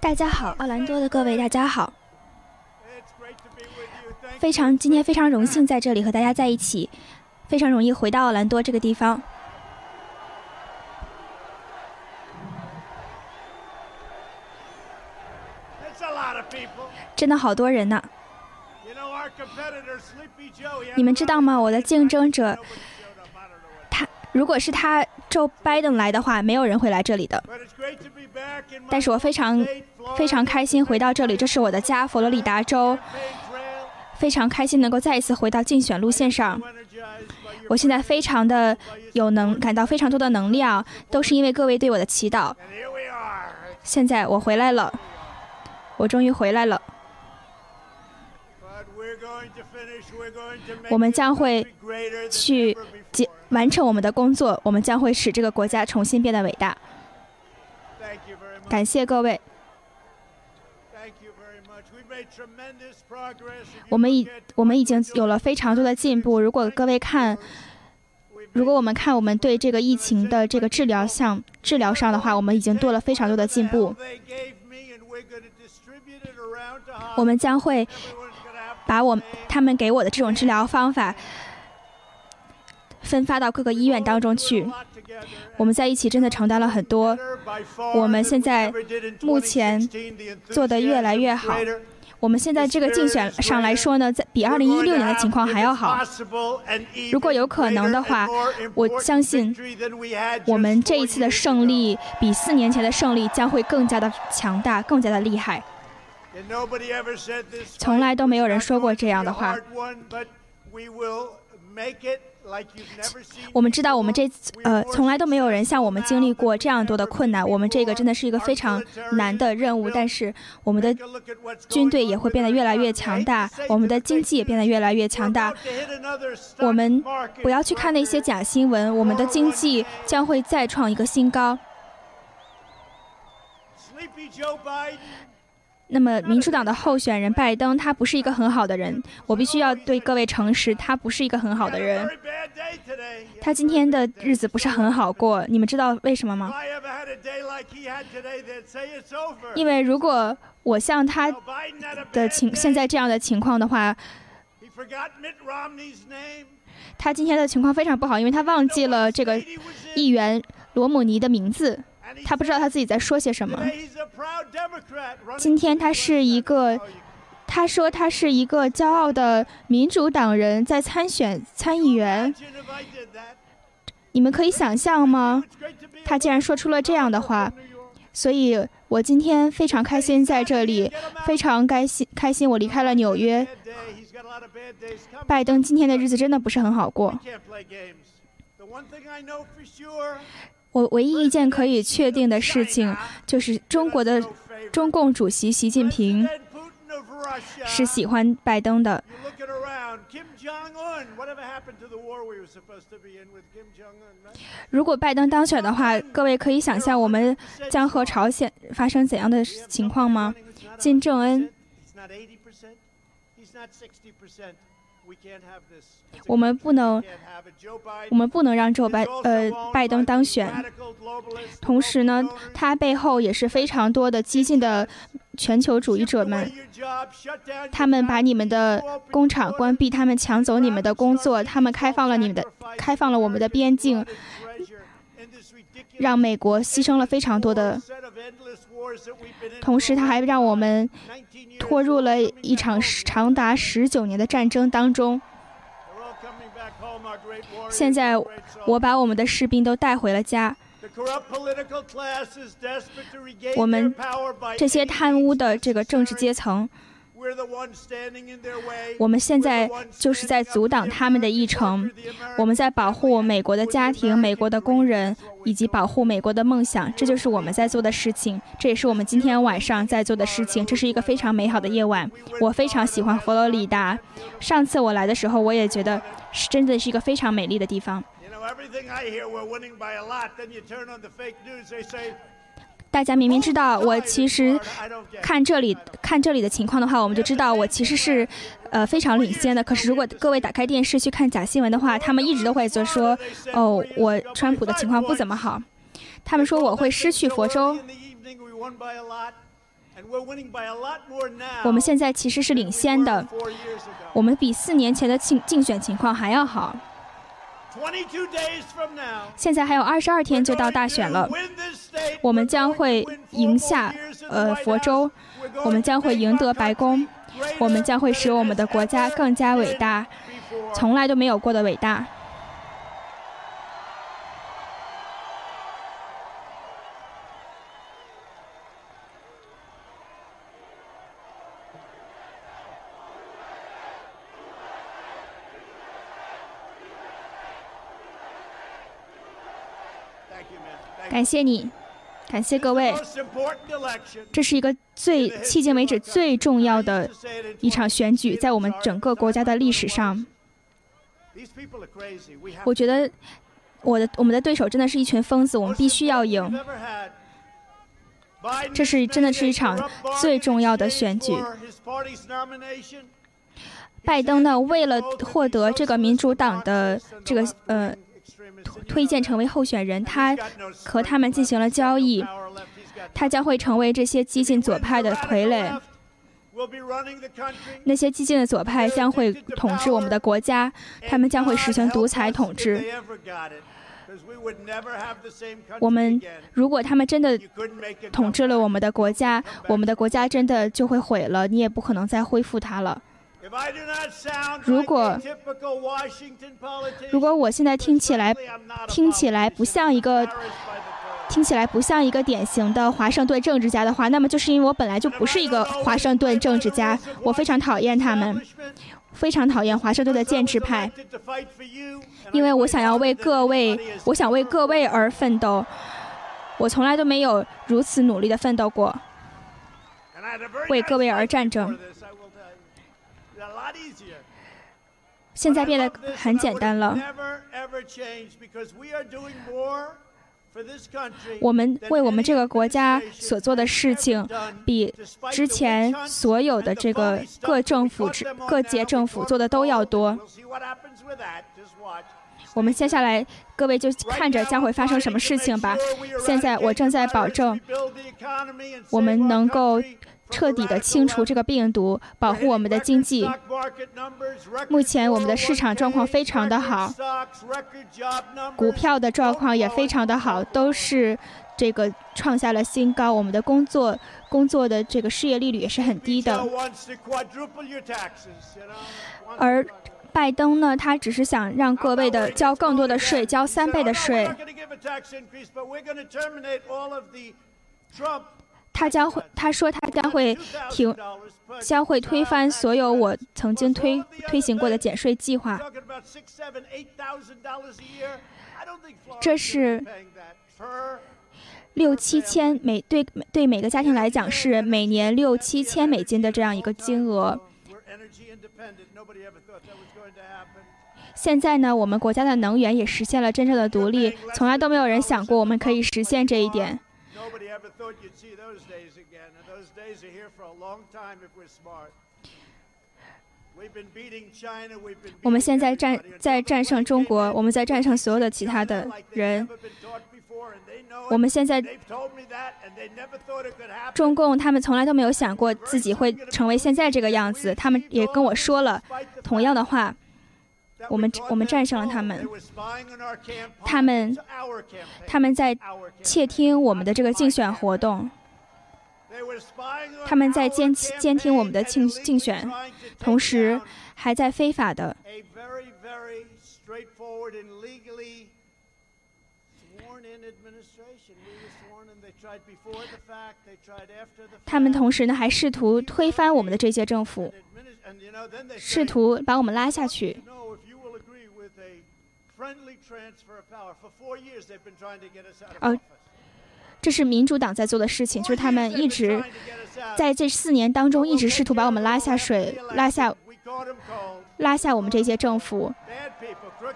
大家好，奥兰多的各位，大家好。非常今天非常荣幸在这里和大家在一起，非常容易回到奥兰多这个地方。真的好多人呢。你们知道吗？我的竞争者，他如果是他 Joe Biden 来的话，没有人会来这里的。但是我非常非常开心回到这里，这是我的家，佛罗里达州。非常开心能够再一次回到竞选路线上。我现在非常的有能，感到非常多的能量，都是因为各位对我的祈祷。现在我回来了，我终于回来了。我们将会去结完成我们的工作，我们将会使这个国家重新变得伟大。感谢各位。我们已我们已经有了非常多的进步。如果各位看，如果我们看我们对这个疫情的这个治疗上治疗上的话，我们已经做了非常多的进步。我们将会把我他们给我的这种治疗方法分发到各个医院当中去。我们在一起真的承担了很多。我们现在目前做的越来越好。我们现在这个竞选上来说呢，在比二零一六年的情况还要好。如果有可能的话，我相信我们这一次的胜利比四年前的胜利将会更加的强大，更加的厉害。从来都没有人说过这样的话。我们知道，我们这次呃，从来都没有人像我们经历过这样多的困难。我们这个真的是一个非常难的任务，但是我们的军队也会变得越来越强大，我们的经济也变得越来越强大。我们不要去看那些假新闻，我们的经济将会再创一个新高。那么，民主党的候选人拜登，他不是一个很好的人。我必须要对各位诚实，他不是一个很好的人。他今天的日子不是很好过，你们知道为什么吗？因为如果我像他的情现在这样的情况的话，他今天的情况非常不好，因为他忘记了这个议员罗姆尼的名字。他不知道他自己在说些什么。今天他是一个，他说他是一个骄傲的民主党人，在参选参议员。你们可以想象吗？他竟然说出了这样的话，所以我今天非常开心在这里，非常开心开心我离开了纽约。拜登今天的日子真的不是很好过。我唯一一件可以确定的事情，就是中国的中共主席习近平是喜欢拜登的。如果拜登当选的话，各位可以想象我们将和朝鲜发生怎样的情况吗？金正恩。我们不能，我们不能让这拜呃拜登当选。同时呢，他背后也是非常多的激进的全球主义者们，他们把你们的工厂关闭，他们抢走你们的工作，他们开放了你们的开放了我们的边境，让美国牺牲了非常多的。同时，他还让我们拖入了一场长达十九年的战争当中。现在，我把我们的士兵都带回了家。我们这些贪污的这个政治阶层。我们现在就是在阻挡他们的议程，我们在保护美国的家庭、美国的工人以及保护美国的梦想，这就是我们在做的事情，这也是我们今天晚上在做的事情。这是一个非常美好的夜晚，我非常喜欢佛罗里达。上次我来的时候，我也觉得是真的是一个非常美丽的地方。大家明明知道我其实看这里看这里的情况的话，我们就知道我其实是呃非常领先的。可是如果各位打开电视去看假新闻的话，他们一直都会就说哦，我川普的情况不怎么好。他们说我会失去佛州。我们现在其实是领先的，我们比四年前的竞竞选情况还要好。现在还有二十二天就到大选了，我们将会赢下呃佛州，我们将会赢得白宫，我们将会使我们的国家更加伟大，从来都没有过的伟大。感谢你，感谢各位。这是一个最迄今为止最重要的一场选举，在我们整个国家的历史上。我觉得我的我们的对手真的是一群疯子，我们必须要赢。这是真的是一场最重要的选举。拜登呢，为了获得这个民主党的这个呃。推荐成为候选人，他和他们进行了交易，他将会成为这些激进左派的傀儡。那些激进的左派将会统治我们的国家，他们将会实行独裁统治。我们如果他们真的统治了我们的国家，我们的国家真的就会毁了，你也不可能再恢复它了。如果如果我现在听起来听起来不像一个听起来不像一个典型的华盛顿政治家的话，那么就是因为我本来就不是一个华盛顿政治家，我非常讨厌他们，非常讨厌华盛顿的建制派，因为我想要为各位，我想为各位而奋斗，我从来都没有如此努力的奋斗过，为各位而战争。现在变得很简单了。我们为我们这个国家所做的事情，比之前所有的这个各政府、各界政府做的都要多。我们接下来，各位就看着将会发生什么事情吧。现在我正在保证，我们能够。彻底的清除这个病毒，保护我们的经济。目前我们的市场状况非常的好，股票的状况也非常的好，都是这个创下了新高。我们的工作工作的这个失业利率也是很低的。而拜登呢，他只是想让各位的交更多的税，交三倍的税。他将会，他说他将会停，将会推翻所有我曾经推推行过的减税计划。这是六七千美对对每个家庭来讲是每年六七千美金的这样一个金额。现在呢，我们国家的能源也实现了真正的独立，从来都没有人想过我们可以实现这一点。我们现在战在战胜中国，我们在战胜所有的其他的人。我们现在中共他们从来都没有想过自己会成为现在这个样子，他们也跟我说了同样的话。我们我们战胜了他们，他们他们在窃听我们的这个竞选活动，他们在监监听我们的竞竞选，同时还在非法的。他们同时呢还试图推翻我们的这些政府，试图把我们拉下去。哦，这是民主党在做的事情，就是他们一直在这四年当中一直试图把我们拉下水，拉下拉下我们这些政府。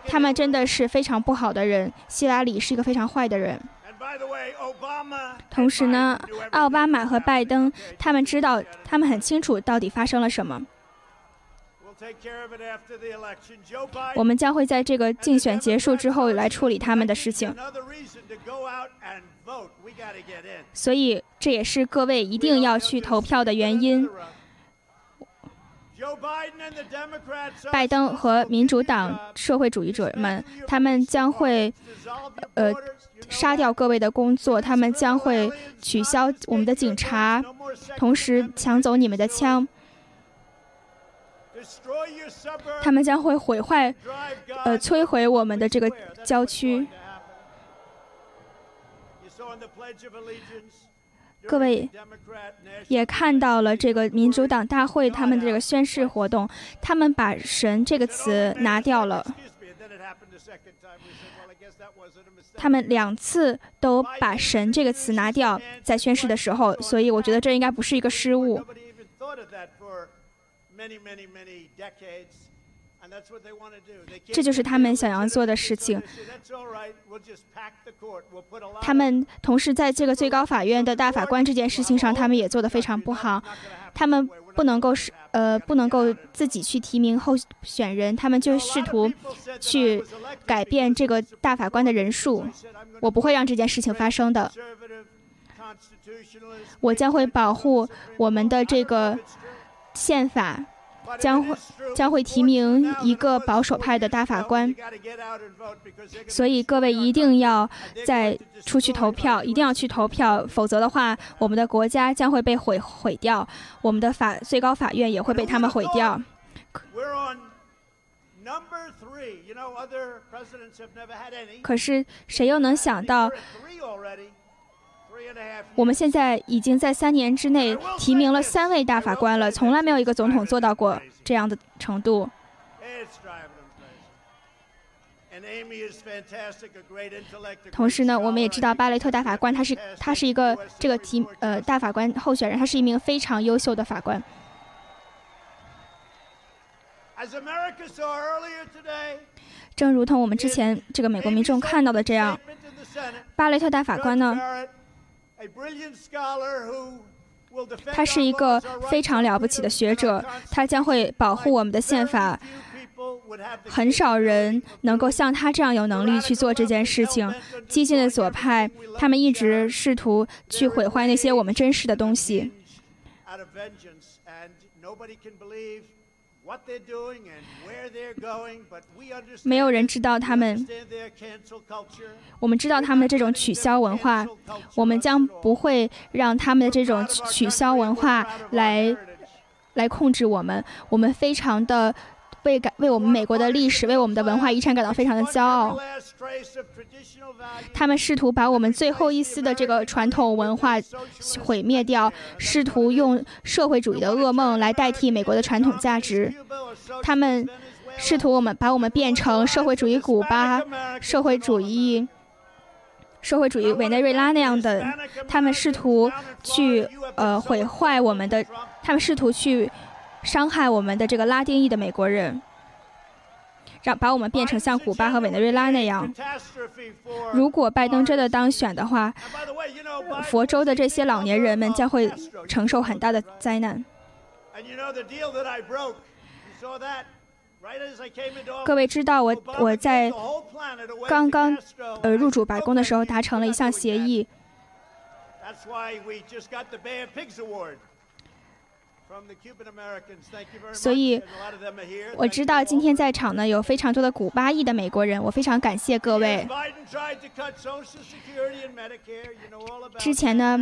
他们真的是非常不好的人。希拉里是一个非常坏的人。同时呢，奥巴马和拜登他们知道，他们很清楚到底发生了什么。我们将会在这个竞选结束之后来处理他们的事情。所以这也是各位一定要去投票的原因。拜登和民主党社会主义者们，他们将会呃杀掉各位的工作，他们将会取消我们的警察，同时抢走你们的枪。他们将会毁坏呃摧毁我们的这个郊区。各位也看到了这个民主党大会他们的这个宣誓活动，他们把“神”这个词拿掉了。他们两次都把“神”这个词拿掉，在宣誓的时候，所以我觉得这应该不是一个失误。这就是他们想要做的事情。他们同时在这个最高法院的大法官这件事情上，他们也做得非常不好。他们不能够是呃不能够自己去提名候选人，他们就试图去改变这个大法官的人数。我不会让这件事情发生的。我将会保护我们的这个宪法。将会将会提名一个保守派的大法官，所以各位一定要再出去投票，一定要去投票，否则的话，我们的国家将会被毁毁掉，我们的法最高法院也会被他们毁掉。可是谁又能想到？我们现在已经在三年之内提名了三位大法官了，从来没有一个总统做到过这样的程度。同时呢，我们也知道巴雷特大法官他是他是一个这个提呃大法官候选人，他是一名非常优秀的法官。正如同我们之前这个美国民众看到的这样，巴雷特大法官呢。他是一个非常了不起的学者，他将会保护我们的宪法。很少人能够像他这样有能力去做这件事情。激进的左派，他们一直试图去毁坏那些我们珍视的东西。没有人知道他们。我们知道他们的这种取消文化，我们将不会让他们的这种取消文化来来控制我们。我们非常的。为感为我们美国的历史、为我们的文化遗产感到非常的骄傲。他们试图把我们最后一丝的这个传统文化毁灭掉，试图用社会主义的噩梦来代替美国的传统价值。他们试图我们把我们变成社会主义古巴、社会主义、社会主义委内瑞拉那样的。他们试图去呃毁坏我们的，他们试图去。伤害我们的这个拉丁裔的美国人，让把我们变成像古巴和委内瑞拉那样。如果拜登真的当选的话，佛州的这些老年人们将会承受很大的灾难。各位知道，我我在刚刚呃入主白宫的时候达成了一项协议。所以，我知道今天在场呢有非常多的古巴裔的美国人，我非常感谢各位。之前呢，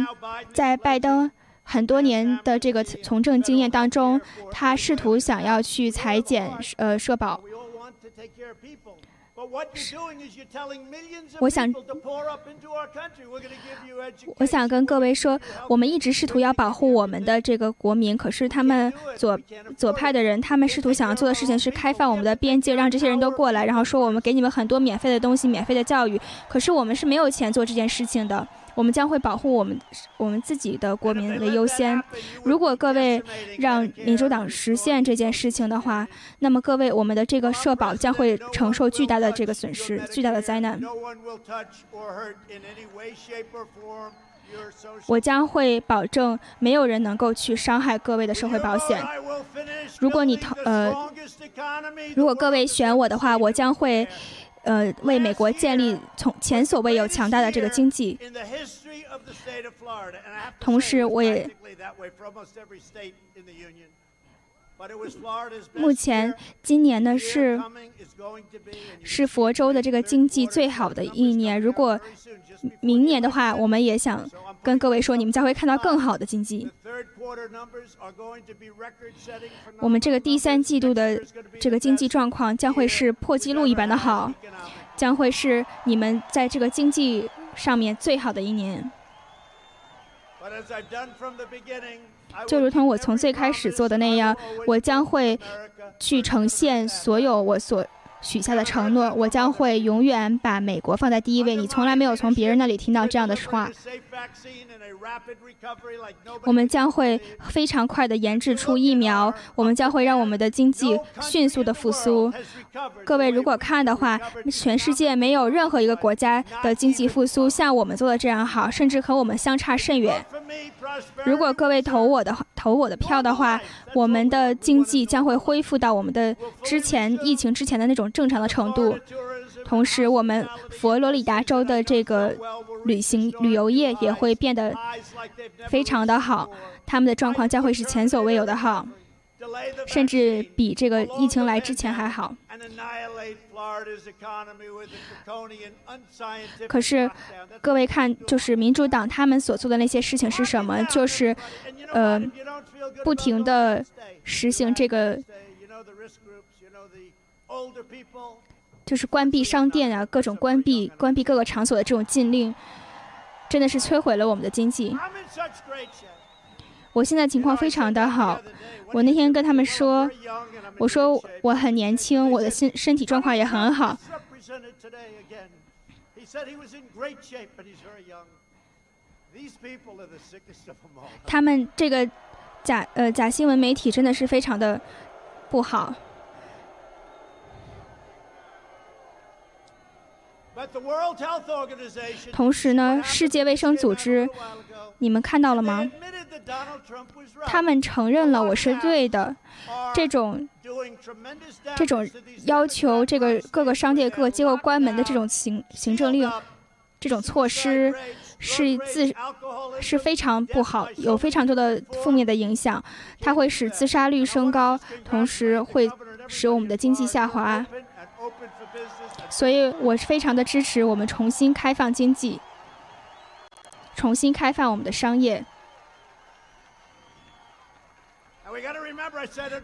在拜登很多年的这个从政经验当中，他试图想要去裁减呃社保。我想，我想跟各位说，我们一直试图要保护我们的这个国民，可是他们左左派的人，他们试图想要做的事情是开放我们的边界，让这些人都过来，然后说我们给你们很多免费的东西、免费的教育，可是我们是没有钱做这件事情的。我们将会保护我们我们自己的国民为优先。如果各位让民主党实现这件事情的话，那么各位我们的这个社保将会承受巨大的这个损失、巨大的灾难。我将会保证没有人能够去伤害各位的社会保险。如果你投呃，如果各位选我的话，我将会呃为美国建立从前所未有强大的这个经济。同时，我也。目前，今年呢是是佛州的这个经济最好的一年。如果明年的话，我们也想跟各位说，你们将会看到更好的经济。我们这个第三季度的这个经济状况将会是破纪录一般的好，将会是你们在这个经济上面最好的一年。就如同我从最开始做的那样，我将会去呈现所有我所。许下的承诺，我将会永远把美国放在第一位。你从来没有从别人那里听到这样的话。我们将会非常快的研制出疫苗，我们将会让我们的经济迅速的复苏。各位如果看的话，全世界没有任何一个国家的经济复苏像我们做的这样好，甚至和我们相差甚远。如果各位投我的投我的票的话，我们的经济将会恢复到我们的之前疫情之前的那种。正常的程度，同时我们佛罗里达州的这个旅行旅游业也会变得非常的好，他们的状况将会是前所未有的好，甚至比这个疫情来之前还好。可是各位看，就是民主党他们所做的那些事情是什么？就是呃，不停的实行这个。就是关闭商店啊，各种关闭、关闭各个场所的这种禁令，真的是摧毁了我们的经济。我现在情况非常的好，我那天跟他们说，我说我很年轻，我的身身体状况也很好。他们这个假呃假新闻媒体真的是非常的不好。同时呢，世界卫生组织，你们看到了吗？他们承认了我是对的。这种这种要求，这个各个商店、各个机构关门的这种行行政令，这种措施是自是非常不好，有非常多的负面的影响。它会使自杀率升高，同时会使我们的经济下滑。所以，我是非常的支持我们重新开放经济，重新开放我们的商业。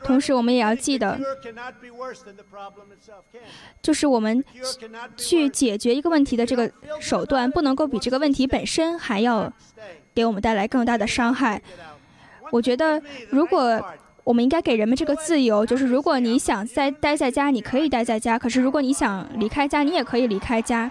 同时，我们也要记得，就是我们去解决一个问题的这个手段，不能够比这个问题本身还要给我们带来更大的伤害。我觉得，如果我们应该给人们这个自由，就是如果你想在待在家，你可以待在家；可是如果你想离开家，你也可以离开家。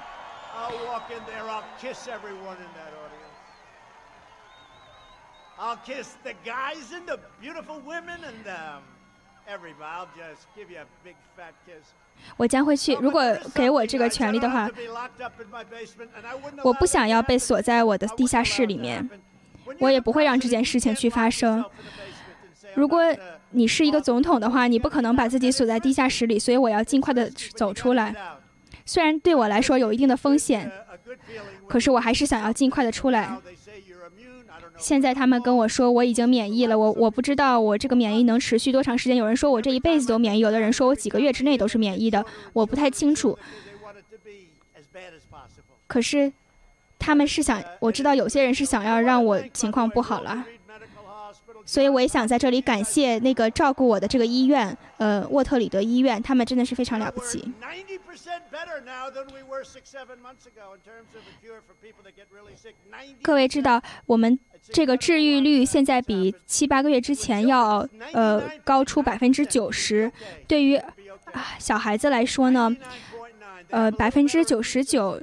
我将会去，如果给我这个权利的话，我不想要被锁在我的地下室里面，我也不会让这件事情去发生。如果你是一个总统的话，你不可能把自己锁在地下室里，所以我要尽快的走出来。虽然对我来说有一定的风险，可是我还是想要尽快的出来。现在他们跟我说我已经免疫了，我我不知道我这个免疫能持续多长时间。有人说我这一辈子都免疫，有的人说我几个月之内都是免疫的，我不太清楚。可是他们是想，我知道有些人是想要让我情况不好了。所以我也想在这里感谢那个照顾我的这个医院，呃，沃特里德医院，他们真的是非常了不起。各位知道，我们这个治愈率现在比七八个月之前要呃高出百分之九十。对于小孩子来说呢，呃，百分之九十九，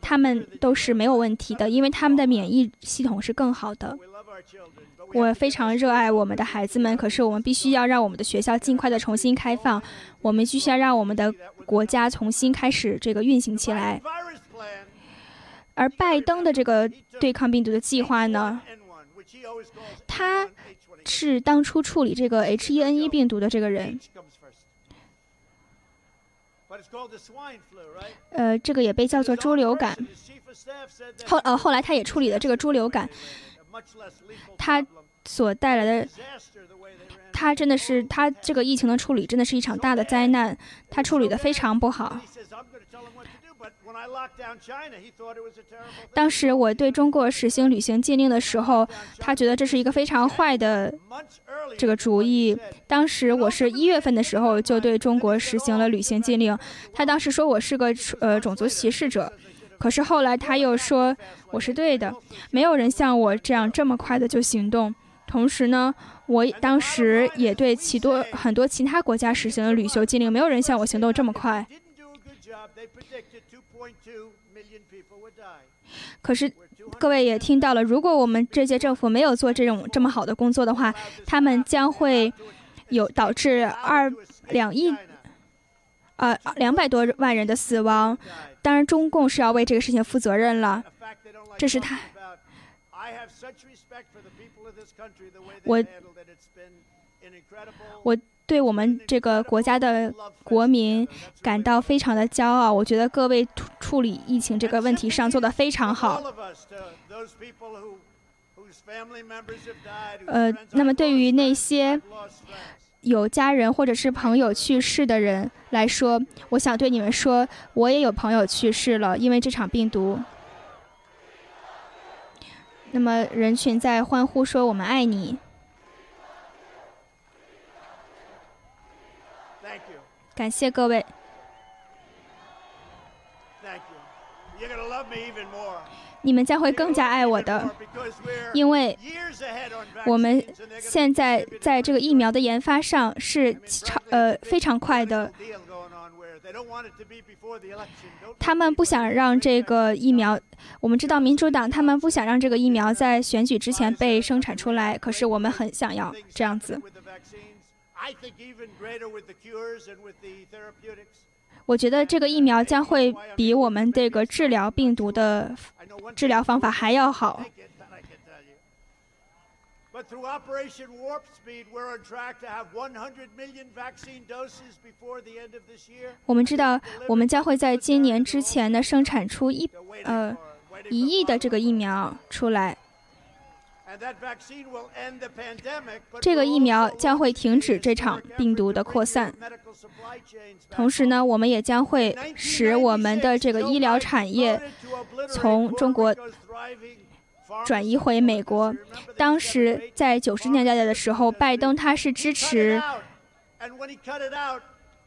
他们都是没有问题的，因为他们的免疫系统是更好的。我非常热爱我们的孩子们，可是我们必须要让我们的学校尽快的重新开放，我们必须要让我们的国家重新开始这个运行起来。而拜登的这个对抗病毒的计划呢，他是当初处理这个 H1N1 病毒的这个人。呃，这个也被叫做猪流感。后呃，后来他也处理了这个猪流感，他所带来的，他真的是他这个疫情的处理真的是一场大的灾难，他处理的非常不好。当时我对中国实行旅行禁令的时候，他觉得这是一个非常坏的这个主意。当时我是一月份的时候就对中国实行了旅行禁令，他当时说我是个呃种族歧视者，可是后来他又说我是对的，没有人像我这样这么快的就行动。同时呢，我当时也对其多很多其他国家实行了旅游禁令，没有人像我行动这么快。可是，各位也听到了，如果我们这届政府没有做这种这么好的工作的话，他们将会有导致二两亿，呃，两百多万人的死亡。当然，中共是要为这个事情负责任了。这是他，我，我。对我们这个国家的国民感到非常的骄傲。我觉得各位处理疫情这个问题上做的非常好。呃，那么对于那些有家人或者是朋友去世的人来说，我想对你们说，我也有朋友去世了，因为这场病毒。那么人群在欢呼说：“我们爱你。”感谢各位。你们将会更加爱我的，因为我们现在在这个疫苗的研发上是超呃非常快的。他们不想让这个疫苗，我们知道民主党他们不想让这个疫苗在选举之前被生产出来，可是我们很想要这样子。我觉得这个疫苗将会比我们这个治疗病毒的治疗方法还要好。我们知道，我们将会在今年之前呢生产出一呃一亿的这个疫苗出来。这个疫苗将会停止这场病毒的扩散，同时呢，我们也将会使我们的这个医疗产业从中国转移回美国。当时在九十年代的时候，拜登他是支持。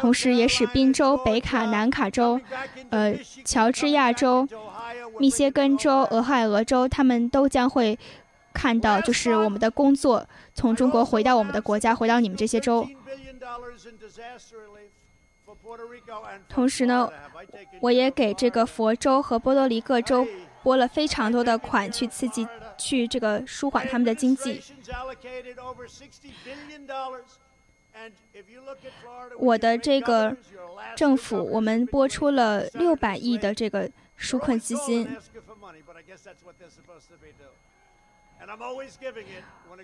同时，也使宾州、北卡、南卡州、呃，乔治亚州、密歇根州、俄亥俄州，他们都将会看到，就是我们的工作从中国回到我们的国家，回到你们这些州。同时呢，我也给这个佛州和波多黎各州拨了非常多的款，去刺激，去这个舒缓他们的经济。我的这个政府，我们拨出了六百亿的这个纾困基金。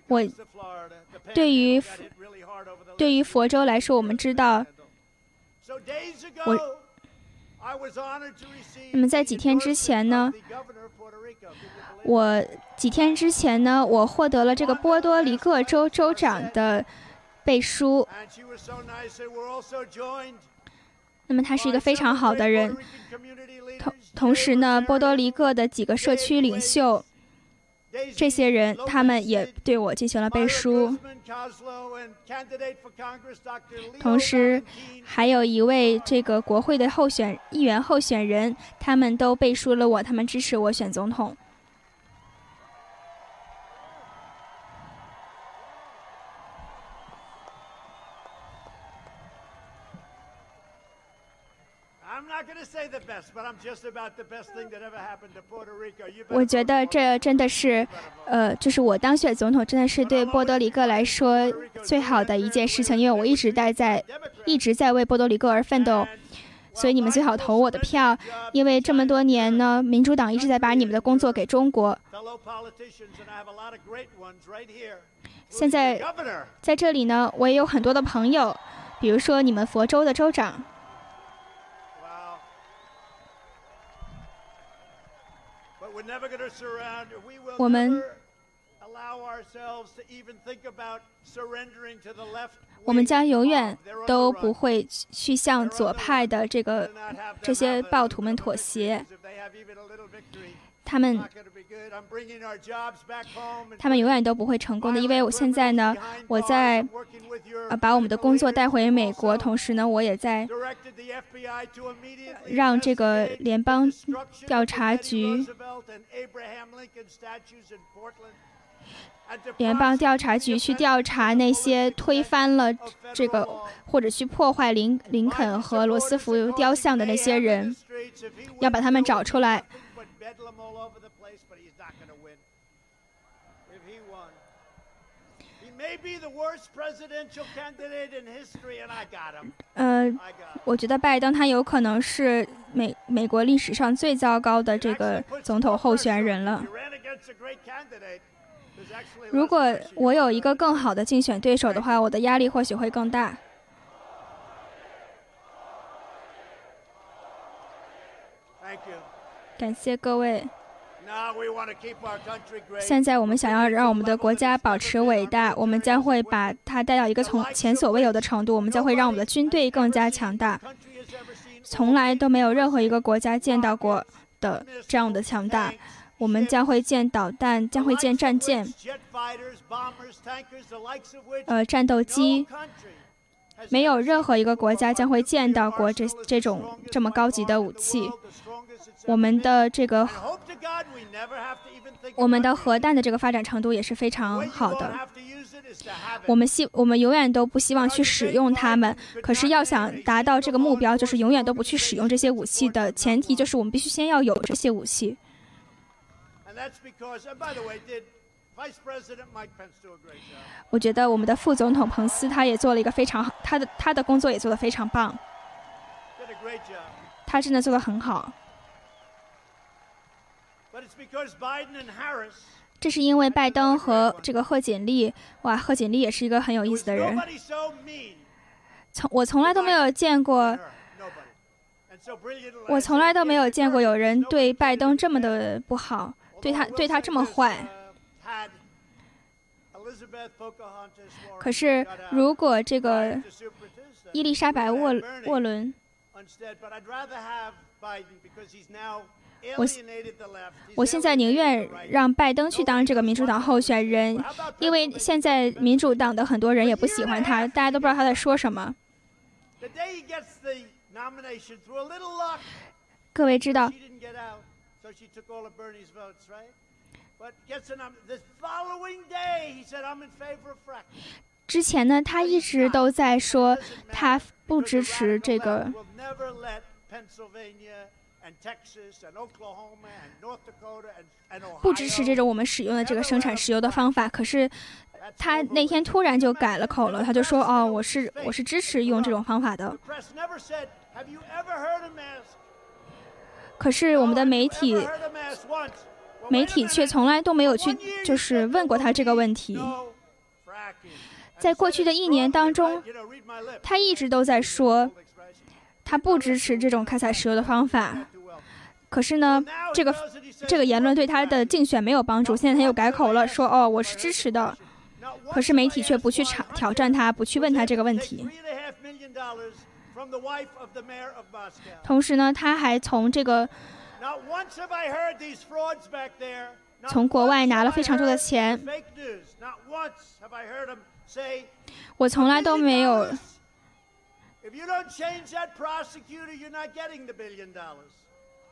我对于对于佛州来说，我们知道，我那么在几天之前呢？我几天之前呢，我获得了这个波多黎各州州长的。背书。那么他是一个非常好的人。同同时呢，波多黎各的几个社区领袖，这些人他们也对我进行了背书。同时，还有一位这个国会的候选议员候选人，他们都背书了我，他们支持我选总统。我觉得这真的是，呃，就是我当选总统，真的是对波多黎各来说最好的一件事情，因为我一直待在，一直在为波多黎各而奋斗，所以你们最好投我的票，因为这么多年呢，民主党一直在把你们的工作给中国。现在在这里呢，我也有很多的朋友，比如说你们佛州的州长。我们我们将永远都不会去向左派的这个这些暴徒们妥协。他们，他们永远都不会成功的，因为我现在呢，我在呃把我们的工作带回美国，同时呢，我也在让这个联邦调查局，联邦调查局去调查那些推翻了这个或者去破坏林林肯和罗斯福雕像的那些人，要把他们找出来。呃，我觉得拜登他有可能是美美国历史上最糟糕的这个总统候选人了。如果我有一个更好的竞选对手的话，我的压力或许会更大。感谢各位。现在我们想要让我们的国家保持伟大，我们将会把它带到一个从前所未有的程度。我们将会让我们的军队更加强大，从来都没有任何一个国家见到过的这样的强大。我们将会建导弹，将会建战舰，呃，战斗机。没有任何一个国家将会见到过这这种这么高级的武器。我们的这个，我们的核弹的这个发展程度也是非常好的。我们希我们永远都不希望去使用它们。可是要想达到这个目标，就是永远都不去使用这些武器的前提，就是我们必须先要有这些武器。我觉得我们的副总统彭斯他也做了一个非常好，他的他的工作也做得非常棒。他真的做得很好。这是因为拜登和这个贺锦丽，哇，贺锦丽也是一个很有意思的人。从我从来都没有见过，我从来都没有见过有人对拜登这么的不好，对他对他这么坏。可是如果这个伊丽莎白沃沃伦。我我现在宁愿让拜登去当这个民主党候选人，因为现在民主党的很多人也不喜欢他，大家都不知道他在说什么。各位知道，之前呢，他一直都在说他不支持这个。不支持这种我们使用的这个生产石油的方法。可是他那天突然就改了口了，他就说：“哦，我是我是支持用这种方法的。”可是我们的媒体媒体却从来都没有去就是问过他这个问题。在过去的一年当中，他一直都在说他不支持这种开采石油的方法。可是呢，这个这个言论对他的竞选没有帮助。现在他又改口了，说：“哦，我是支持的。”可是媒体却不去挑挑战他，不去问他这个问题。同时呢，他还从这个从国外拿了非常多的钱。我从来都没有。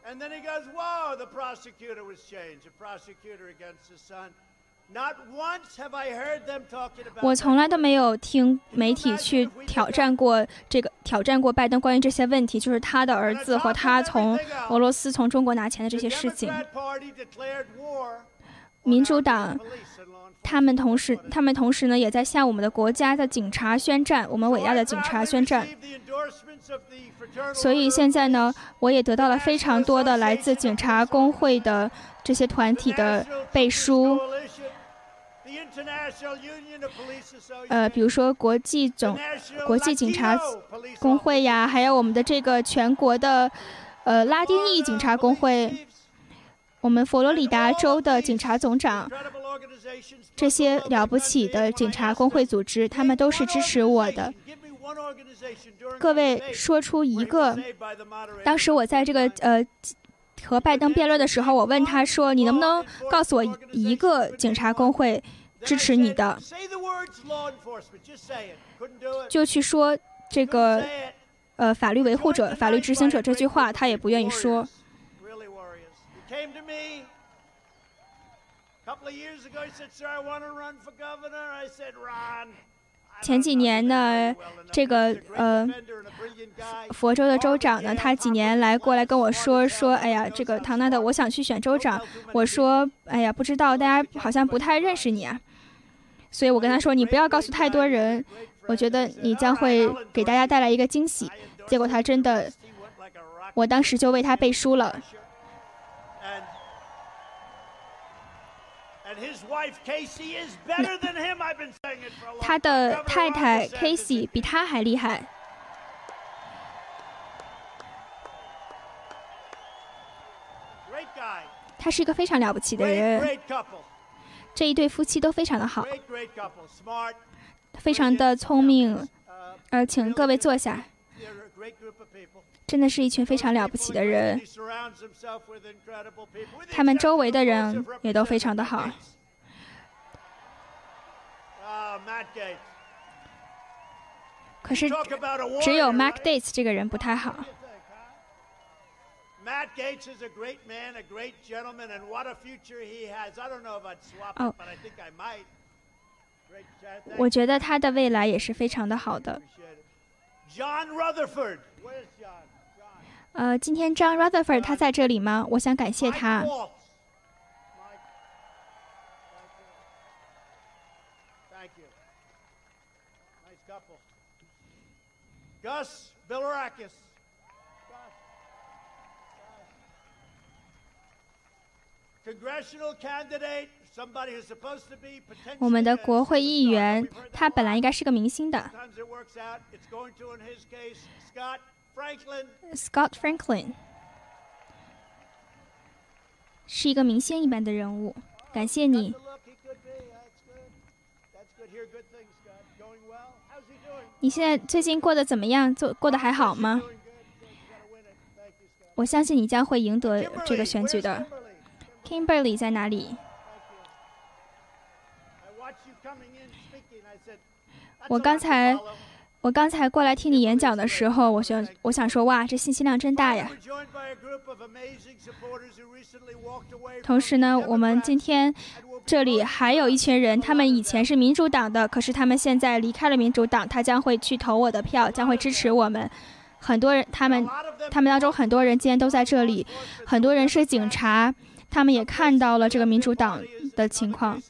And then he goes, Whoa, the prosecutor was changed. A prosecutor against his son. 我从来都没有听媒体去挑战过这个挑战过拜登关于这些问题，就是他的儿子和他从俄罗斯从中国拿钱的这些事情。民主党，他们同时他们同时呢也在向我们的国家的警察宣战，我们伟大的警察宣战。所以现在呢，我也得到了非常多的来自警察工会的这些团体的背书。呃，比如说国际总国际警察工会呀，还有我们的这个全国的呃拉丁裔警察工会，我们佛罗里达州的警察总长，这些了不起的警察工会组织，他们都是支持我的。各位说出一个，当时我在这个呃和拜登辩论的时候，我问他说：“你能不能告诉我一个警察工会？”支持你的，就去说这个，呃，法律维护者、法律执行者这句话，他也不愿意说。前几年呢，这个呃，佛州的州长呢，他几年来过来跟我说说，哎呀，这个唐纳德，我想去选州长。我说，哎呀，不知道，大家好像不太认识你啊。所以我跟他说：“你不要告诉太多人，我觉得你将会给大家带来一个惊喜。”结果他真的，我当时就为他背书了。他的太太 Casey 比他还厉害。他是一个非常了不起的人。这一对夫妻都非常的好，非常的聪明。呃，请各位坐下。真的是一群非常了不起的人。他们周围的人也都非常的好。可是，只有 Mac Dates 这个人不太好。Matt Gates is a great man, a great gentleman, and what a future he has. I don't know if I'd swap it, but I think I might. 我觉得他的未来也是非常的好的。John Rutherford. Where's John? 呃，今天 John Rutherford 他在这里吗？我想感谢他。我们的国会议员，他本来应该是个明星的。Scott Franklin. 是一个明星一般的人物。感谢你。你现在最近过得怎么样？做过得还好吗？我相信你将会赢得这个选举的。Kimberly 在哪里？我刚才，我刚才过来听你演讲的时候，我想，我想说，哇，这信息量真大呀！同时呢，我们今天这里还有一群人，他们以前是民主党的，可是他们现在离开了民主党，他将会去投我的票，将会支持我们。很多人，他们，他们当中很多人今天都在这里，很多人是警察。他们也看到了这个民主党的情况，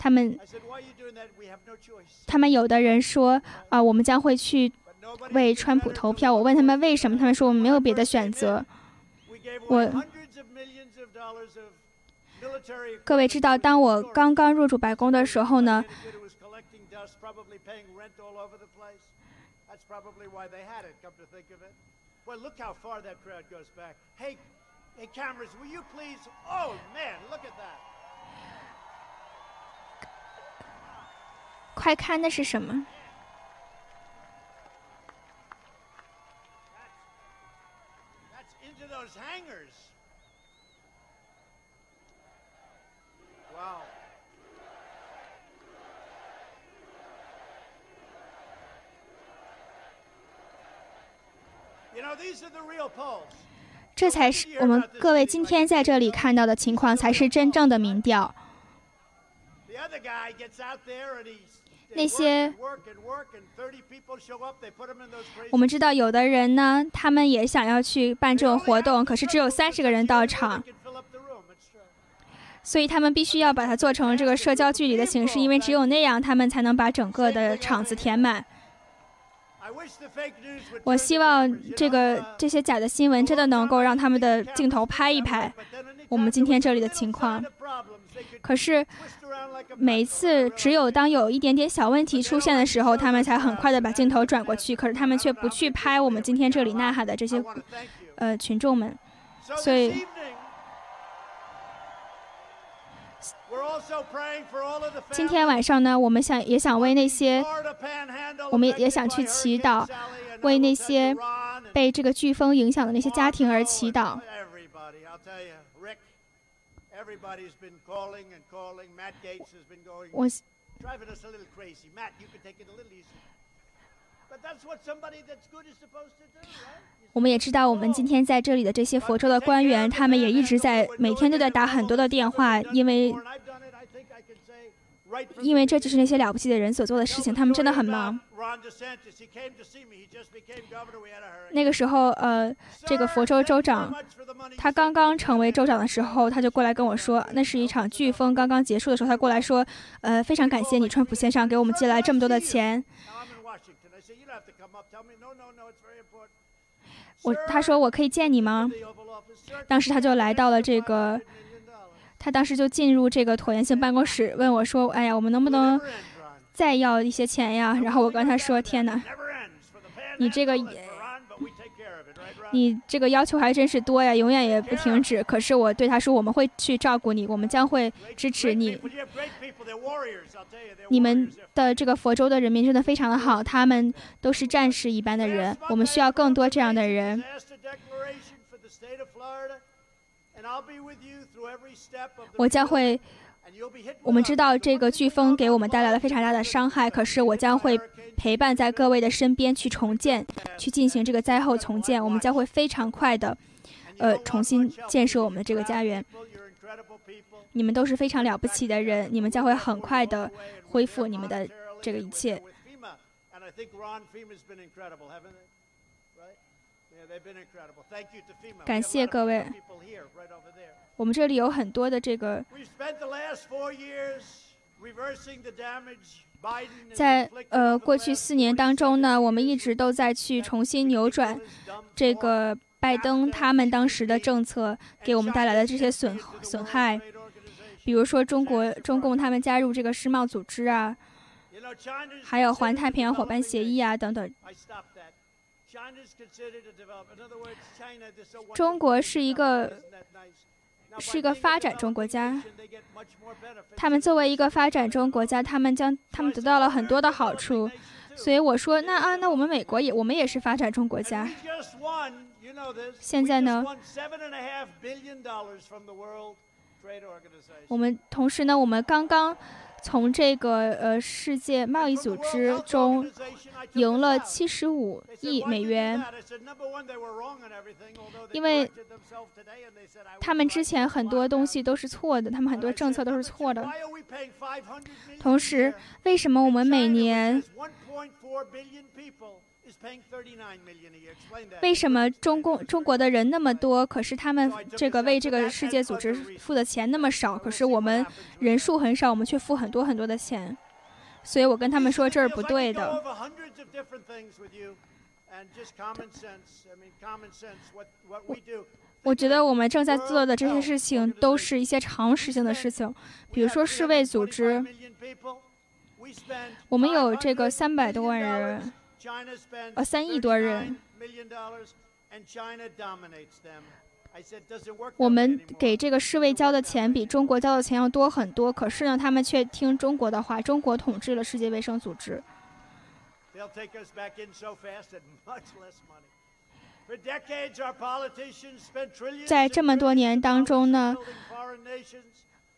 他们，他们有的人说啊，我们将会去为川普投票。我问他们为什么，他们说我们没有别的选择。我，各位知道，当我刚刚入主白宫的时候呢快看，那是什么？That's into those hangers. Wow. You know, these are the real polls. 这才是我们各位今天在这里看到的情况，才是真正的民调。那些我们知道，有的人呢，他们也想要去办这种活动，可是只有三十个人到场，所以他们必须要把它做成这个社交距离的形式，因为只有那样，他们才能把整个的场子填满。我希望这个这些假的新闻真的能够让他们的镜头拍一拍我们今天这里的情况。可是每一次只有当有一点点小问题出现的时候，他们才很快的把镜头转过去。可是他们却不去拍我们今天这里呐喊的这些呃群众们。所以，今天晚上呢，我们想也想为那些，我们也想去祈祷，为那些被这个飓风影响的那些家庭而祈祷。我。我们也知道，我们今天在这里的这些佛州的官员，他们也一直在每天都在打很多的电话，因为。因为这就是那些了不起的人所做的事情，他们真的很忙。那个时候，呃，这个佛州州长，他刚刚成为州长的时候，他就过来跟我说，那是一场飓风刚刚结束的时候，他过来说，呃，非常感谢你，川普先生给我们寄来这么多的钱。我他说我可以见你吗？当时他就来到了这个。他当时就进入这个椭圆形办公室，问我说：“哎呀，我们能不能再要一些钱呀？”然后我跟他说：“天哪，你这个，你这个要求还真是多呀，永远也不停止。”可是我对他说：“我们会去照顾你，我们将会支持你。你们的这个佛州的人民真的非常的好，他们都是战士一般的人，我们需要更多这样的人。”我将会，我们知道这个飓风给我们带来了非常大的伤害，可是我将会陪伴在各位的身边去重建，去进行这个灾后重建。我们将会非常快的，呃，重新建设我们的这个家园。你们都是非常了不起的人，你们将会很快的恢复你们的这个一切。感谢各位。我们这里有很多的这个，在呃过去四年当中呢，我们一直都在去重新扭转这个拜登他们当时的政策给我们带来的这些损损害，比如说中国中共他们加入这个世贸组织啊，还有环太平洋伙伴协议啊等等。中国是一个。是一个发展中国家，他们作为一个发展中国家，他们将他们得到了很多的好处，所以我说，那啊，那我们美国也，我们也是发展中国家。现在呢，我们同时呢，我们刚刚。从这个呃世界贸易组织中赢了七十五亿美元，因为他们之前很多东西都是错的，他们很多政策都是错的。同时，为什么我们每年？为什么中共中国的人那么多，可是他们这个为这个世界组织付的钱那么少？可是我们人数很少，我们却付很多很多的钱。所以我跟他们说这是不对的。我觉得我们正在做的这些事情都是一些常识性的事情，比如说世卫组织，我们有这个三百多万人。呃，三亿多人。我们给这个世卫交的钱比中国交的钱要多很多，可是呢，他们却听中国的话，中国统治了世界卫生组织。在这么多年当中呢，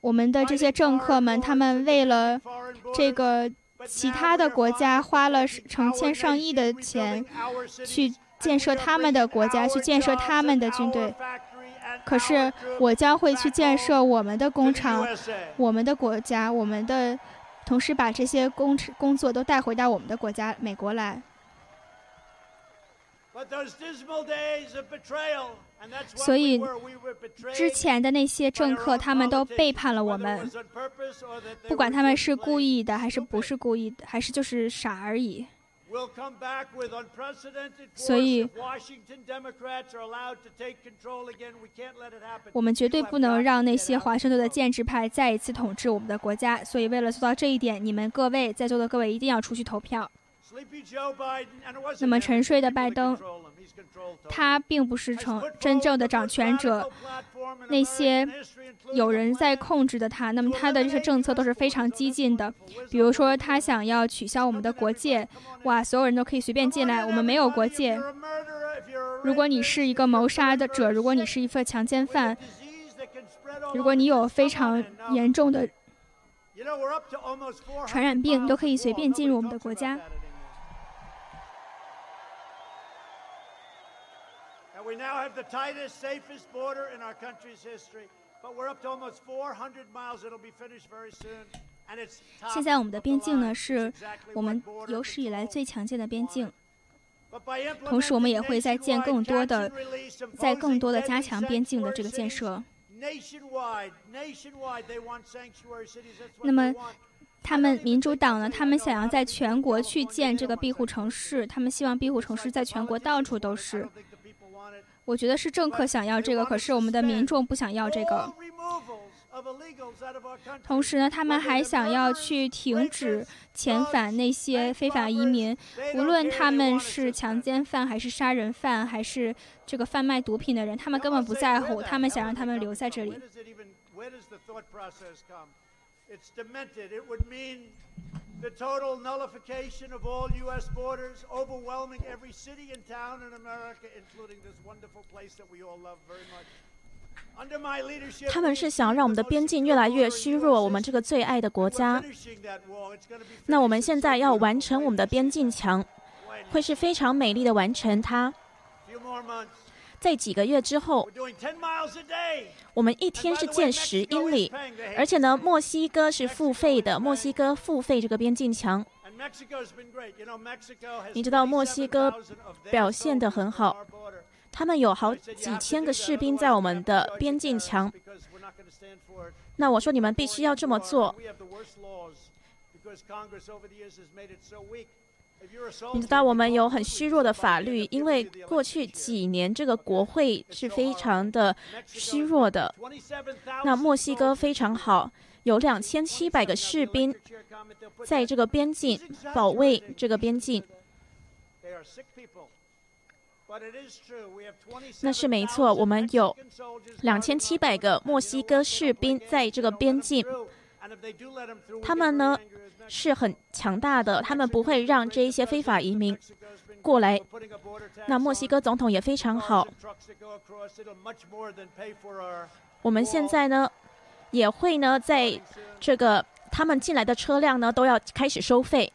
我们的这些政客们，他们为了这个。其他的国家花了成千上亿的钱去建设他们的国家，去建设他们的军队。可是我将会去建设我们的工厂、我们的国家、我们的，同时把这些工工作都带回到我们的国家美国来。所以，之前的那些政客，他们都背叛了我们，不管他们是故意的还是不是故意的，还是就是傻而已。所以，我们绝对不能让那些华盛顿的建制派再一次统治我们的国家。所以，为了做到这一点，你们各位在座的各位一定要出去投票。那么，沉睡的拜登，他并不是成真正的掌权者，那些有人在控制的他。那么，他的这些政策都是非常激进的，比如说，他想要取消我们的国界，哇，所有人都可以随便进来，我们没有国界。如果你是一个谋杀的者，如果你是一个强奸犯，如果你有非常严重的传染病，都可以随便进入我们的国家。We now have the tightest, safest border in our country's history, but we're up to almost 400 miles. It'll be finished very soon. 现在我们的边境呢，是我们有史以来最强健的边境。同时，我们也会在建更多的，在更多的加强边境的这个建设。那么，他们民主党呢？他们想要在全国去建这个庇护城市，他们希望庇护城市在全国到处都是。我觉得是政客想要这个，可是我们的民众不想要这个。同时呢，他们还想要去停止遣返那些非法移民，无论他们是强奸犯还是杀人犯，还是这个贩卖毒品的人，他们根本不在乎，他们想让他们留在这里。The total nullification of all U.S. borders, overwhelming every city and town in America, including this wonderful place that we all love very much. 他们是想让我们的边境越来越虚弱，我们这个最爱的国家。那我们现在要完成我们的边境墙，会是非常美丽的完成它。在几个月之后，我们一天是建十英里，而且呢，墨西哥是付费的，墨西哥付费这个边境墙。你知道墨西哥表现得很好，他们有好几千个士兵在我们的边境墙。那我说你们必须要这么做。你知道我们有很虚弱的法律，因为过去几年这个国会是非常的虚弱的。那墨西哥非常好，有两千七百个士兵在这个边境保卫这个边境。那是没错，我们有两千七百个墨西哥士兵在这个边境，他们呢？是很强大的，他们不会让这一些非法移民过来。那墨西哥总统也非常好。我们现在呢，也会呢，在这个他们进来的车辆呢，都要开始收费。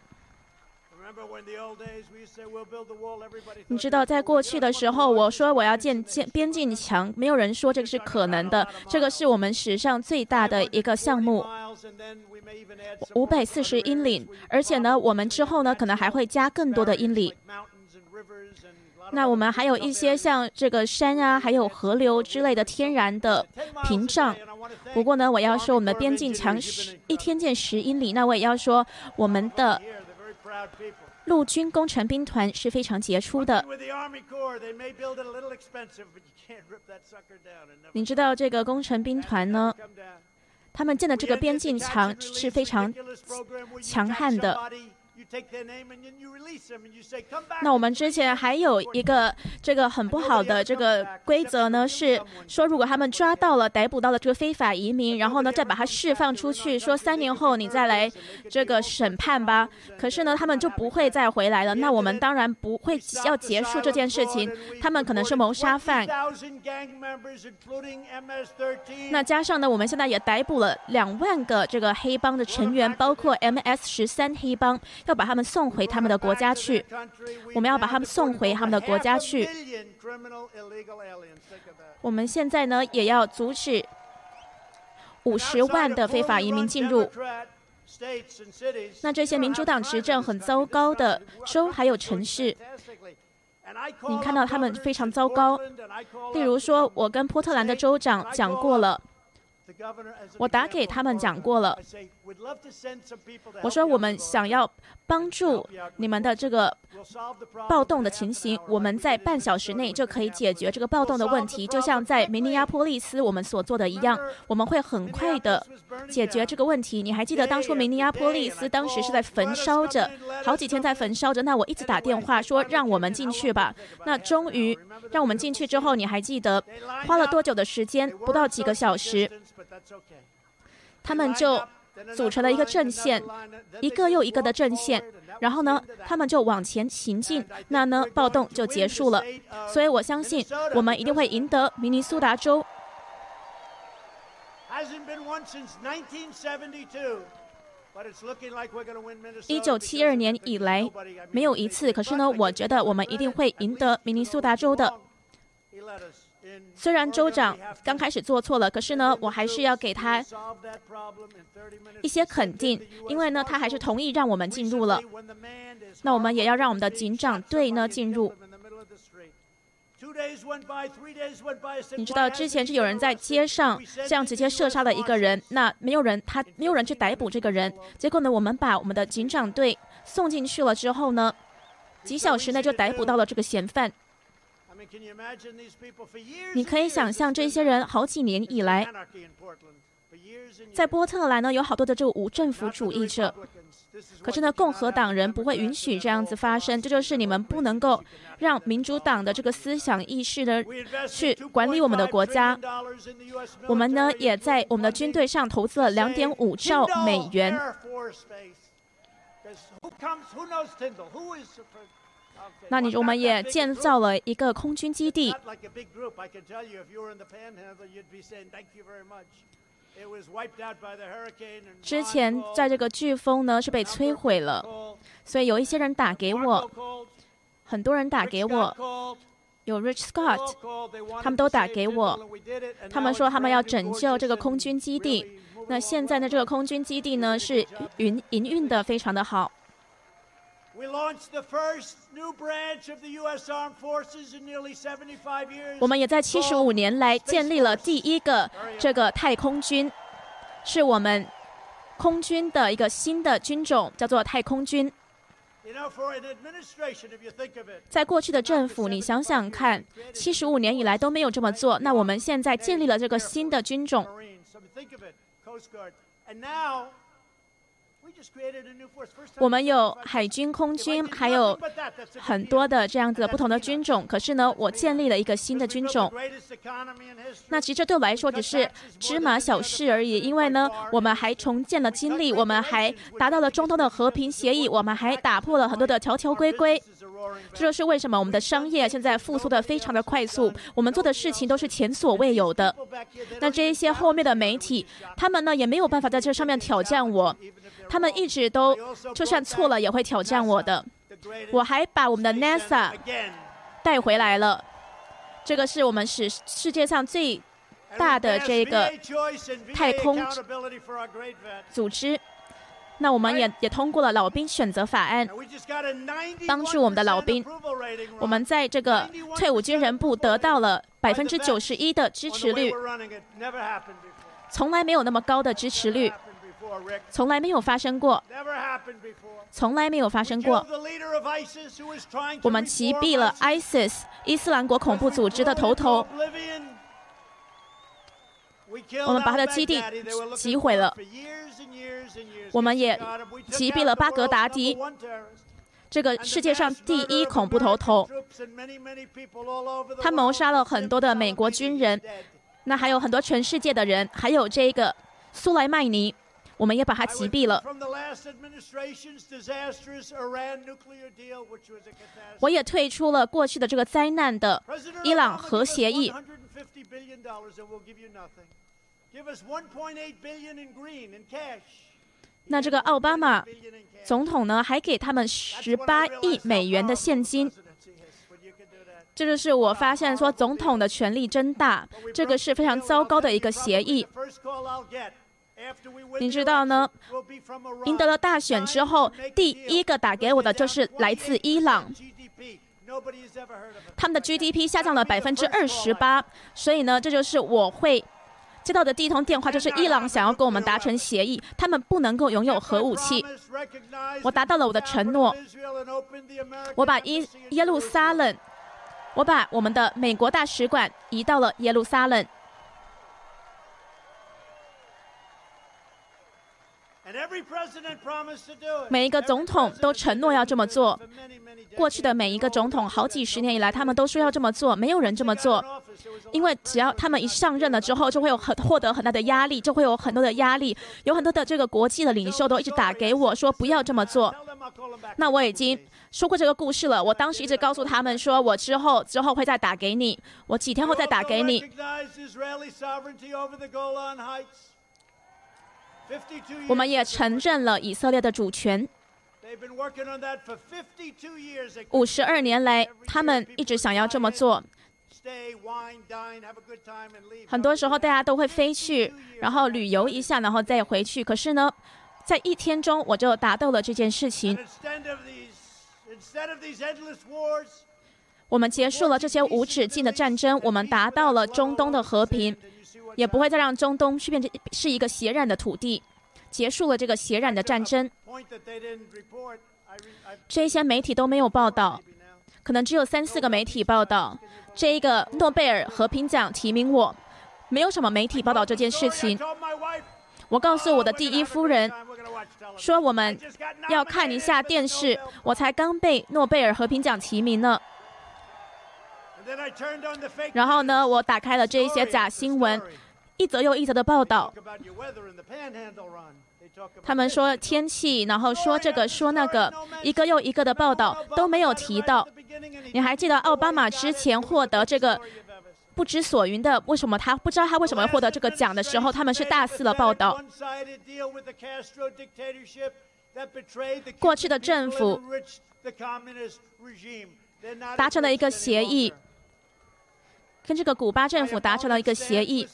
你知道，在过去的时候，我说我要建建边境墙，没有人说这个是可能的。这个是我们史上最大的一个项目，五百四十英里，而且呢，我们之后呢，可能还会加更多的英里。那我们还有一些像这个山啊，还有河流之类的天然的屏障。不过呢，我要说我们的边境墙十一天建十英里，那我也要说我们的。陆军工程兵团是非常杰出的。你知道这个工程兵团呢？他们建的这个边境墙是非常强悍的。那我们之前还有一个这个很不好的这个规则呢，是说如果他们抓到了、逮捕到了这个非法移民，然后呢再把他释放出去，说三年后你再来这个审判吧。可是呢，他们就不会再回来了。那我们当然不会要结束这件事情。他们可能是谋杀犯。那加上呢，我们现在也逮捕了两万个这个黑帮的成员，包括 MS 十三黑帮。要把他们送回他们的国家去。我们要把他们送回他们的国家去。我们现在呢，也要阻止五十万的非法移民进入。那这些民主党执政很糟糕的州还有城市，你看到他们非常糟糕。例如说，我跟波特兰的州长讲过了。我打给他们讲过了，我说我们想要帮助你们的这个暴动的情形，我们在半小时内就可以解决这个暴动的问题，就像在明尼亚波利斯我们所做的一样，我们会很快的解决这个问题。你还记得当初明尼亚波利斯当时是在焚烧着，好几天在焚烧着，那我一直打电话说让我们进去吧，那终于让我们进去之后，你还记得花了多久的时间？不到几个小时。他们就组成了一个阵线，一个又一个的阵线，然后呢，他们就往前行进，那呢，暴动就结束了。所以我相信，我们一定会赢得明尼苏达州。一九七二年以来没有一次，可是呢，我觉得我们一定会赢得明尼苏达州的。虽然州长刚开始做错了，可是呢，我还是要给他一些肯定，因为呢，他还是同意让我们进入了。那我们也要让我们的警长队呢进入。你知道之前是有人在街上这样直接射杀了一个人，那没有人，他没有人去逮捕这个人。结果呢，我们把我们的警长队送进去了之后呢，几小时内就逮捕到了这个嫌犯。你可以想象，这些人好几年以来，在波特兰呢有好多的这个无政府主义者。可是呢，共和党人不会允许这样子发生。这就是你们不能够让民主党的这个思想意识呢去管理我们的国家。我们呢也在我们的军队上投资了两点五兆美元。那你我们也建造了一个空军基地。之前在这个飓风呢是被摧毁了，所以有一些人打给我，很多人打给我，有 Rich Scott，他们都打给我，他们说他们要拯救这个空军基地。那现在呢，这个空军基地呢是营营运的非常的好。我们也在七十五年来建立了第一个这个太空军，是我们空军的一个新的军种，叫做太空军。在过去的政府，你想想看，七十五年以来都没有这么做，那我们现在建立了这个新的军种。我们有海军、空军，还有很多的这样子不同的军种。可是呢，我建立了一个新的军种。那其实对我来说只是芝麻小事而已，因为呢，我们还重建了经历，我们还达到了中东的和平协议，我们还打破了很多的条条规规。这就是为什么我们的商业现在复苏的非常的快速，我们做的事情都是前所未有的。那这一些后面的媒体，他们呢也没有办法在这上面挑战我，他们一直都就算错了也会挑战我的。我还把我们的 NASA 带回来了，这个是我们是世界上最大的这个太空组织。那我们也也通过了老兵选择法案，帮助我们的老兵。我们在这个退伍军人部得到了百分之九十一的支持率，从来没有那么高的支持率，从来没有发生过，从来没有发生过。我们击毙了 ISIS 伊斯兰国恐怖组织的头头。我们把他的基地击毁了，我们也击毙了巴格达迪，这个世界上第一恐怖头头。他谋杀了很多的美国军人，那还有很多全世界的人，还有这个苏莱曼尼，我们也把他击毙了。我也退出了过去的这个灾难的伊朗核协议。那这个奥巴马总统呢，还给他们十八亿美元的现金。这就是我发现说，总统的权力真大，这个是非常糟糕的一个协议。你知道呢？赢得了大选之后，第一个打给我的就是来自伊朗，他们的 GDP 下降了百分之二十八，所以呢，这就是我会接到的第一通电话，就是伊朗想要跟我们达成协议，他们不能够拥有核武器。我达到了我的承诺，我把耶耶路撒冷，我把我们的美国大使馆移到了耶路撒冷。每一个总统都承诺要这么做。过去的每一个总统，好几十年以来，他们都说要这么做，没有人这么做。因为只要他们一上任了之后，就会有很获得很大的压力，就会有很多的压力，有很多的这个国际的领袖都一直打给我说不要这么做。那我已经说过这个故事了。我当时一直告诉他们说，我之后之后会再打给你，我几天后再打给你。我们也承认了以色列的主权。五十二年来，他们一直想要这么做。很多时候，大家都会飞去，然后旅游一下，然后再回去。可是呢，在一天中，我就达到了这件事情。我们结束了这些无止境的战争，我们达到了中东的和平。也不会再让中东去变成是一个血染的土地，结束了这个血染的战争。这些媒体都没有报道，可能只有三四个媒体报道。这一个诺贝尔和平奖提名我，没有什么媒体报道这件事情。我告诉我的第一夫人说，我们要看一下电视。我才刚被诺贝尔和平奖提名呢。然后呢，我打开了这一些假新闻。一则又一则的报道，他们说天气，然后说这个说那个，一个又一个的报道都没有提到。你还记得奥巴马之前获得这个不知所云的，为什么他不知道他为什么会获得这个奖的时候，他们是大肆的报道。过去的政府达成了一个协议。跟这个古巴政府达成了一个协议，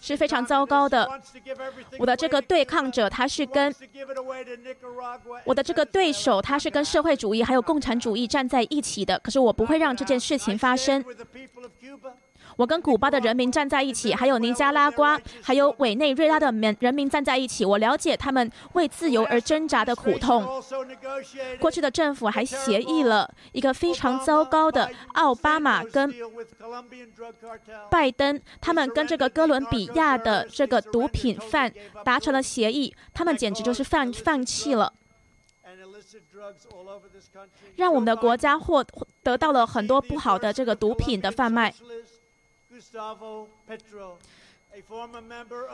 是非常糟糕的。我的这个对抗者，他是跟我的这个对手，他是跟社会主义还有共产主义站在一起的。可是我不会让这件事情发生。我跟古巴的人民站在一起，还有尼加拉瓜，还有委内瑞拉的人人民站在一起。我了解他们为自由而挣扎的苦痛。过去的政府还协议了一个非常糟糕的奥巴马跟拜登，他们跟这个哥伦比亚的这个毒品贩达成了协议，他们简直就是放放弃了，让我们的国家获得到了很多不好的这个毒品的贩卖。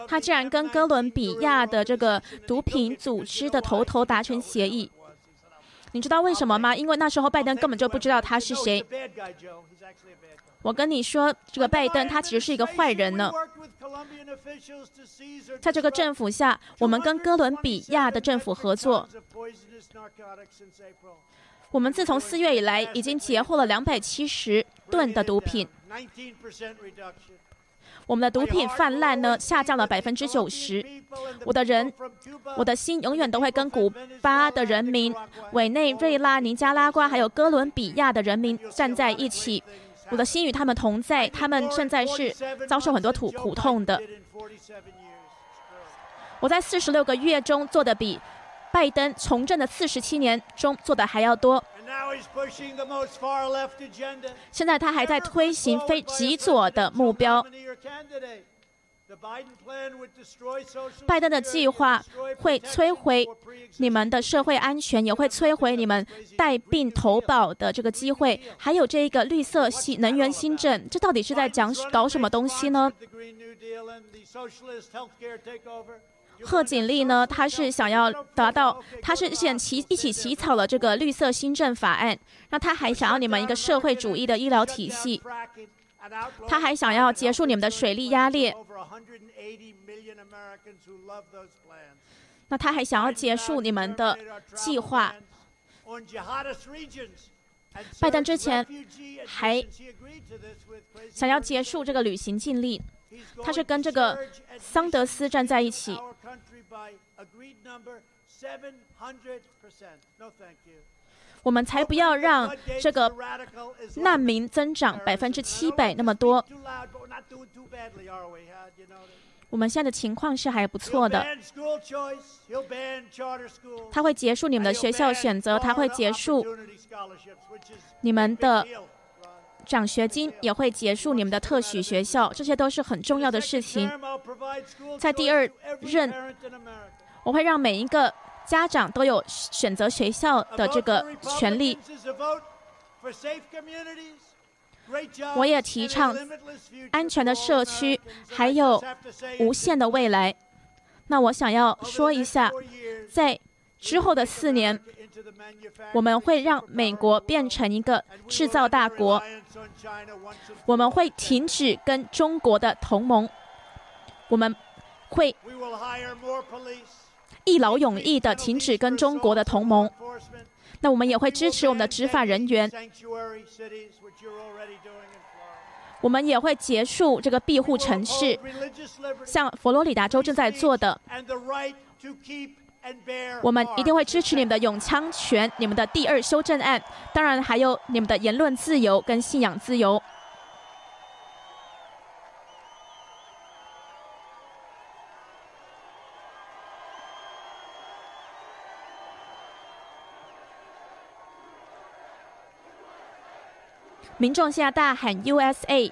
他竟然跟哥伦比亚的这个毒品组织的头头达成协议，你知道为什么吗？因为那时候拜登根本就不知道他是谁。我跟你说，这个拜登他其实是一个坏人呢。在这个政府下，我们跟哥伦比亚的政府合作。我们自从四月以来，已经截获了两百七十吨的毒品。我们的毒品泛滥呢，下降了百分之九十。我的人，我的心永远都会跟古巴的人民、委内瑞拉、尼加拉瓜还有哥伦比亚的人民站在一起。我的心与他们同在，他们现在是遭受很多苦苦痛的。我在四十六个月中做的比。拜登从政的四十七年中做的还要多。现在他还在推行非极左的目标。拜登的计划会摧毁你们的社会安全，也会摧毁你们带病投保的这个机会，还有这个绿色新能源新政，这到底是在讲搞什么东西呢？贺锦丽呢？她是想要达到，她是想起一起起草了这个绿色新政法案。那她还想要你们一个社会主义的医疗体系，她还想要结束你们的水利压力。那他还想要结束你们的计划。拜登之前还想要结束这个旅行禁令，他是跟这个桑德斯站在一起。我们才不要让这个难民增长百分之七百那么多。我们现在的情况是还不错的。他会结束你们的学校选择，他会结束你们的奖学金，也会结束你们的特许学校，这些都是很重要的事情。在第二任，我会让每一个。家长都有选择学校的这个权利。我也提倡安全的社区，还有无限的未来。那我想要说一下，在之后的四年，我们会让美国变成一个制造大国。我们会停止跟中国的同盟。我们会。一劳永逸的停止跟中国的同盟，那我们也会支持我们的执法人员。我们也会结束这个庇护城市，像佛罗里达州正在做的。我们一定会支持你们的永枪权、你们的第二修正案，当然还有你们的言论自由跟信仰自由。民众现在大喊 “USA”，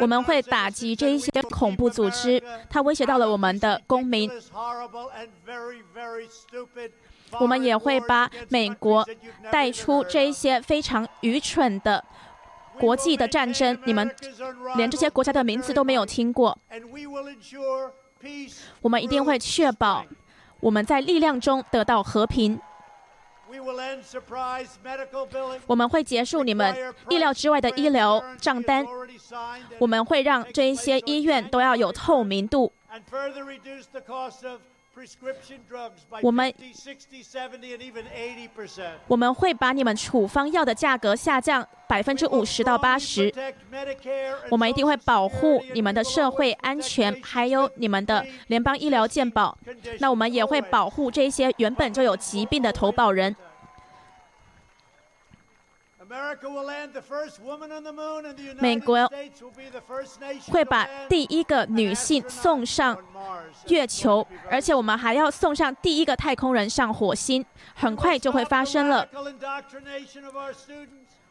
我们会打击这一些恐怖组织，它威胁到了我们的公民。我们也会把美国带出这一些非常愚蠢的国际的战争，你们连这些国家的名字都没有听过。我们一定会确保我们在力量中得到和平。我们会结束你们意料之外的医疗账单。我们会让这一些医院都要有透明度。我们我们会把你们处方药的价格下降百分之五十到八十。我们一定会保护你们的社会安全，还有你们的联邦医疗健保。那我们也会保护这些原本就有疾病的投保人。美国会把第一个女性送上月球，而且我们还要送上第一个太空人上火星，很快就会发生了。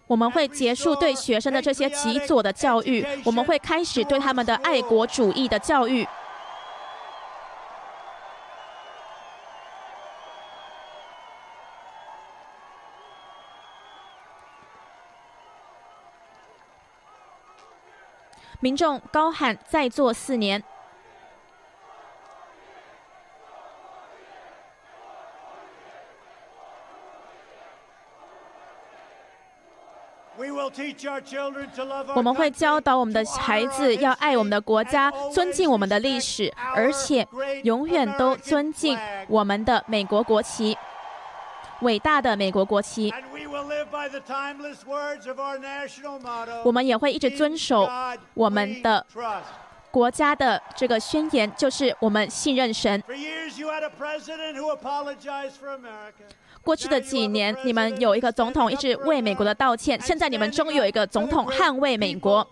我们会结束对学生的这些极左的教育，我们会开始对他们的爱国主义的教育。民众高喊“再做四年”。我们会教导我们的孩子要爱我们的国家，尊敬我们的历史，而且永远都尊敬我们的美国国旗。伟大的美国国旗，我们也会一直遵守我们的国家的这个宣言，就是我们信任神。过去的几年，你们有一个总统一直为美国的道歉，现在你们终于有一个总统捍卫美国，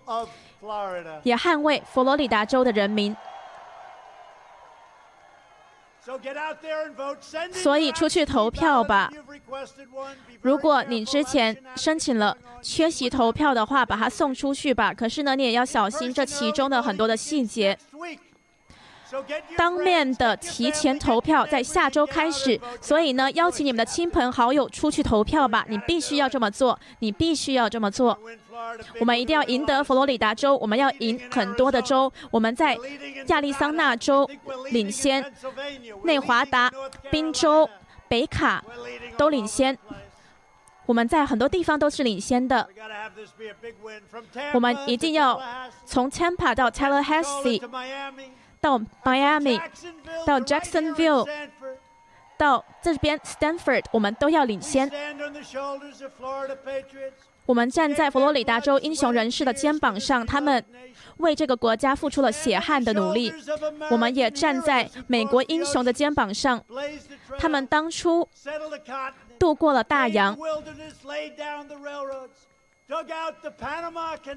也捍卫佛罗里达州的人民。所以出去投票吧。如果你之前申请了缺席投票的话，把它送出去吧。可是呢，你也要小心这其中的很多的细节。当面的提前投票在下周开始，所以呢，邀请你们的亲朋好友出去投票吧。你必须要这么做，你必须要这么做。我们一定要赢得佛罗里达州，我们要赢很多的州。我们在亚利桑那州领先，内华达、宾州、北卡都领先。我们在很多地方都是领先的。我们一定要从 Tampa 到 Tallahassee，到 Miami，到 Jacksonville，到这边 Stanford，我们都要领先。我们站在佛罗里达州英雄人士的肩膀上，他们为这个国家付出了血汗的努力。我们也站在美国英雄的肩膀上，他们当初渡过了大洋，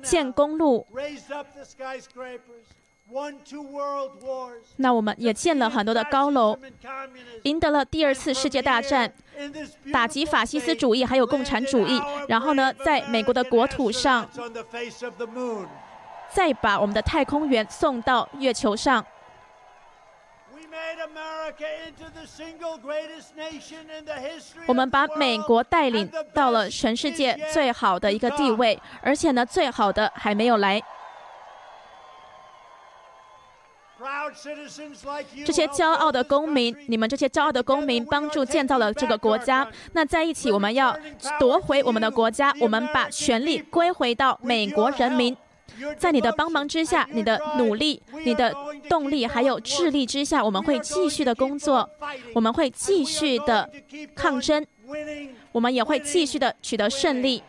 建公路。那我们也建了很多的高楼，赢得了第二次世界大战，打击法西斯主义还有共产主义。然后呢，在美国的国土上，再把我们的太空员送到月球上。我们把美国带领到了全世界最好的一个地位，而且呢，最好的还没有来。这些骄傲的公民，你们这些骄傲的公民，帮助建造了这个国家。那在一起，我们要夺回我们的国家，我们把权力归回到美国人民。在你的帮忙之下，你的努力、你的动力还有智力之下，我们会继续的工作，我们会继续的抗争，我们也会继续的取得胜利。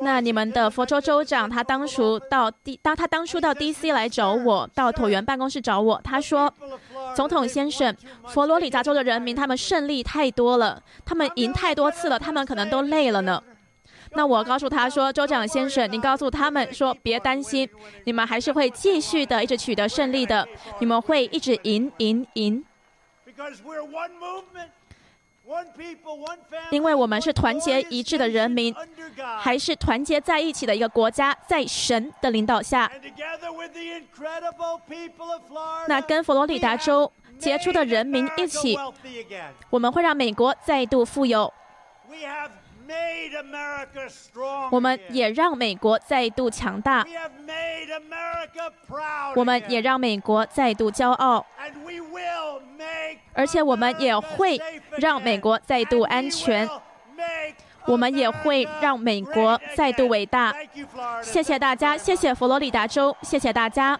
那你们的佛州州长，他当初到 D，当他当初到 D.C. 来找我，到椭圆办公室找我，他说：“总统先生，佛罗里达州的人民他们胜利太多了，他们赢太多次了，他们可能都累了呢。”那我告诉他说：“州长先生，您告诉他们说，别担心，你们还是会继续的一直取得胜利的，你们会一直赢赢赢。”因为我们是团结一致的人民，还是团结在一起的一个国家，在神的领导下，那跟佛罗里达州杰出的人民一起，我们会让美国再度富有。我们也让美国再度强大，我们也让美国再度骄傲，而且我们也会让美国再度安全，我们也会让美国再度伟大。谢谢大家，谢谢佛罗里达州，谢谢大家。